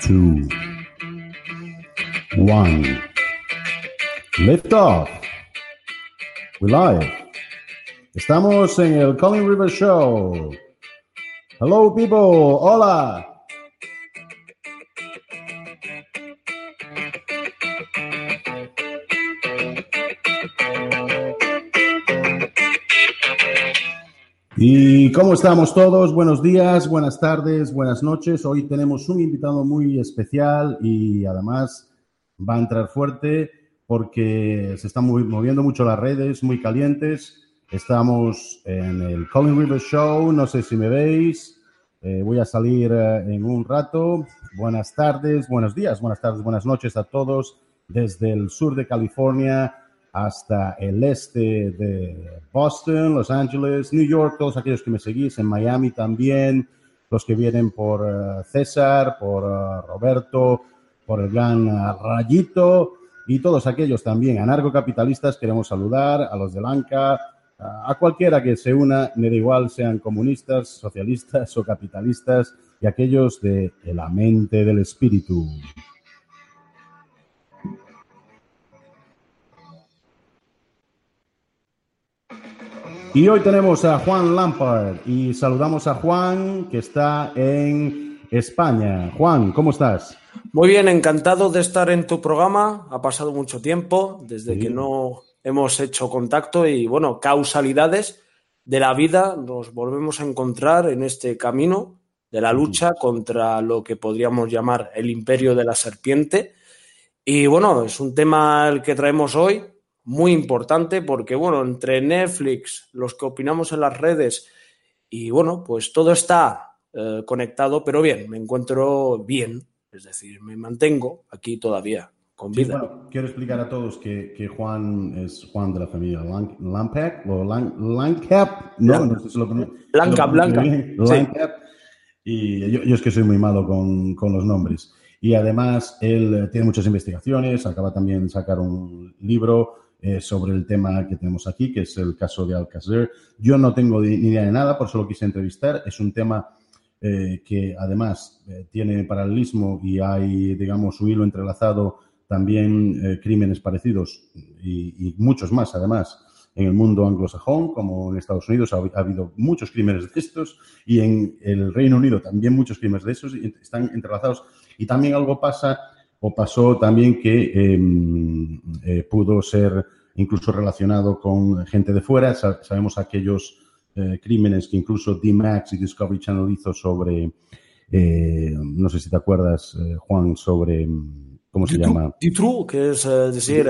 two, one. Lift off. We live. Estamos en el Colin River Show. Hello, people. Hola. ¿Y cómo estamos todos? Buenos días, buenas tardes, buenas noches. Hoy tenemos un invitado muy especial y además va a entrar fuerte porque se están moviendo mucho las redes, muy calientes. Estamos en el Colin River Show, no sé si me veis. Eh, voy a salir eh, en un rato. Buenas tardes, buenos días, buenas tardes, buenas noches a todos desde el sur de California hasta el este de Boston, Los Ángeles, New York, todos aquellos que me seguís, en Miami también, los que vienen por eh, César, por eh, Roberto, por el gran eh, Rayito y todos aquellos también anarcocapitalistas, queremos saludar a los de Lanca, a cualquiera que se una, me da igual, sean comunistas, socialistas o capitalistas, y aquellos de la mente del espíritu. Y hoy tenemos a Juan Lampard y saludamos a Juan que está en España. Juan, ¿cómo estás? Muy bien, encantado de estar en tu programa. Ha pasado mucho tiempo desde que no hemos hecho contacto y bueno, causalidades de la vida nos volvemos a encontrar en este camino de la lucha contra lo que podríamos llamar el imperio de la serpiente. Y bueno, es un tema el que traemos hoy, muy importante porque, bueno, entre Netflix, los que opinamos en las redes y, bueno, pues todo está eh, conectado, pero bien, me encuentro bien, es decir, me mantengo aquí todavía con vida. bueno, quiero explicar a todos que, que, Juan es Juan de la familia Lampec o Lancap, no, no sé si lo Blanca, Blanca. Y yo, yo, es que soy muy malo con, con los nombres. Y además, él tiene muchas investigaciones, acaba también de sacar un libro eh, sobre el tema que tenemos aquí, que es el caso de Alcácer. Yo no tengo ni idea de nada, por eso lo quise entrevistar. Es un tema eh, que además eh, tiene paralelismo y hay, digamos, un hilo entrelazado también crímenes parecidos y, muchos más, además, en el mundo anglosajón, como en Estados Unidos, ha, habido muchos crímenes de estos y en el Reino Unido también muchos crímenes de estos y están entrelazados. Y también algo pasa o pasó también que em, eh, pudo ser incluso relacionado con gente de fuera. sabemos aquellos eh, crímenes que incluso D-Max y Discovery Channel hizo sobre, eh, no sé si te acuerdas, Juan, sobre, ¿cómo se llama? The True, que es decir...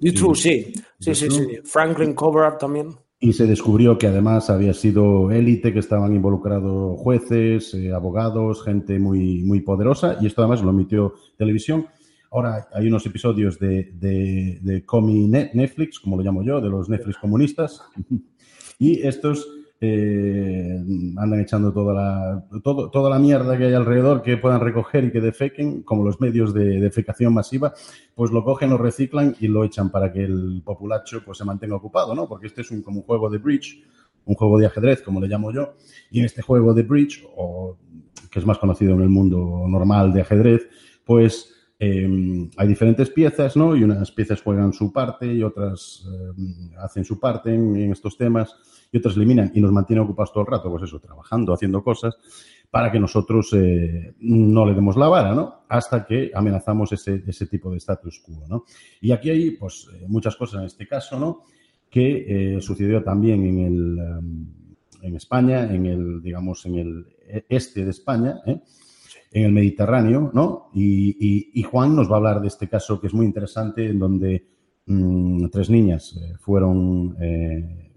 The, True. sí. Sí, sí, sí. Franklin Cover también y se descubrió que además había sido élite, que estaban involucrados jueces, eh, abogados, gente muy, muy poderosa, y esto además lo emitió televisión. Ahora hay unos episodios de, de, de Comi Netflix, como lo llamo yo, de los Netflix comunistas, y estos eh, andan echando toda la, todo, toda la mierda que hay alrededor que puedan recoger y que defequen, como los medios de defecación masiva, pues lo cogen, lo reciclan y lo echan para que el populacho pues, se mantenga ocupado, ¿no? Porque este es un, como un juego de bridge, un juego de ajedrez, como le llamo yo, y en este juego de bridge, o que es más conocido en el mundo normal de ajedrez, pues eh, hay diferentes piezas, ¿no? Y unas piezas juegan su parte y otras eh, hacen su parte en estos temas y otras eliminan y nos mantienen ocupados todo el rato, pues eso, trabajando, haciendo cosas, para que nosotros eh, no le demos la vara, ¿no? Hasta que amenazamos ese, tipo de status quo, ¿no? Y aquí hay, pues, eh, muchas cosas en este caso, ¿no? Que eh, sucedió también en el, en España, en el, digamos, en el este de España, en el Mediterráneo, ¿no? Y, Juan nos va a hablar de este caso que es muy interesante, en donde mm, tres niñas fueron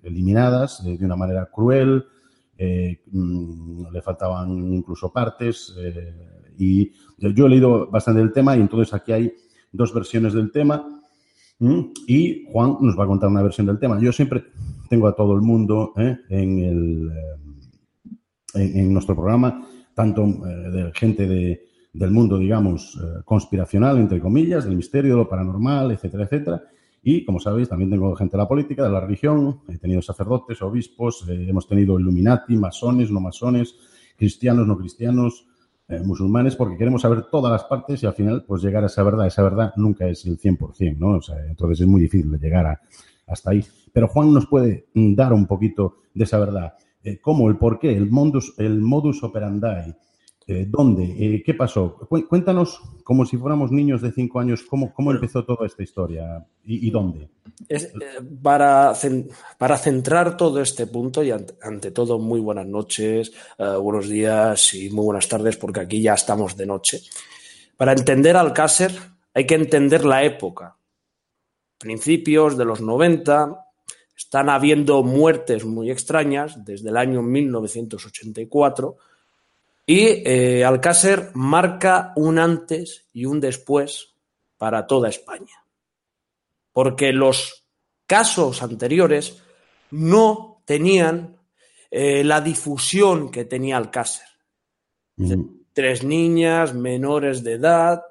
eliminadas de una manera cruel, eh, mm, le faltaban incluso partes eh, y yo he leído bastante del tema y entonces aquí hay dos versiones del tema y Juan nos va a contar una versión del tema. Yo siempre tengo a todo el mundo eh, en, el, en, nuestro programa, tanto de gente de, del mundo, digamos, conspiracional, entre comillas, del misterio, de lo paranormal, etcétera, etcétera, y, como sabéis, también tengo gente de la política, de la religión, he tenido sacerdotes, obispos, eh, hemos tenido illuminati, masones, no masones, cristianos, no cristianos, eh, musulmanes porque queremos saber todas las partes y al final pues llegar a esa verdad. Esa verdad nunca es el 100%, ¿no? O entonces es muy difícil llegar hasta ahí. Pero Juan nos puede mm, dar un poquito de esa verdad. Eh, ¿Cómo? ¿El por qué? ¿El modus, el modus operandi? Eh, ¿Dónde? Eh, ¿Qué pasó? Cuéntanos, como si fuéramos niños de cinco años, cómo, cómo empezó toda esta historia y, dónde. para, para, centrar todo este punto, y ante, todo, muy buenas noches, buenos días y muy buenas tardes, porque aquí ya estamos de noche. Para entender Alcácer hay que entender la época. Principios de los 90, están habiendo muertes muy extrañas desde el año 1984 y eh, Alcácer marca un antes y un después para toda España. Porque los casos anteriores no tenían eh, la difusión que tenía Alcácer. Mm. Tres niñas menores de edad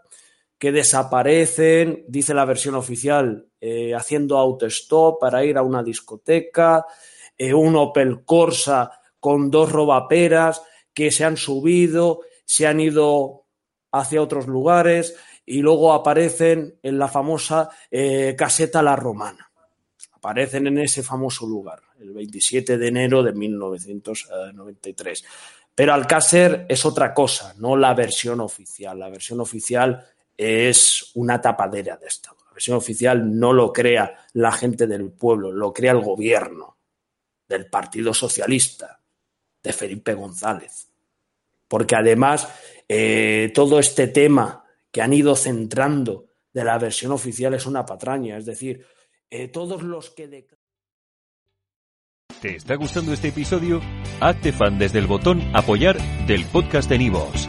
que desaparecen, dice la versión oficial, eh, haciendo autostop para ir a una discoteca, un Opel Corsa con dos robaperas que se han subido, se han ido hacia otros lugares y luego aparecen en la famosa eh, caseta La Romana. Aparecen en ese famoso lugar, el 27 de enero de 1993. Pero Alcácer es otra cosa, no la versión oficial. La versión oficial es una tapadera de Estado. La versión oficial no lo crea la gente del pueblo, lo crea el gobierno del Partido Socialista, de Felipe González. Porque además eh, todo este tema que han ido centrando de la versión oficial es una patraña. Es decir, eh, todos los que... ¿Te está gustando este episodio? Hazte fan desde el botón apoyar del podcast de Nivos.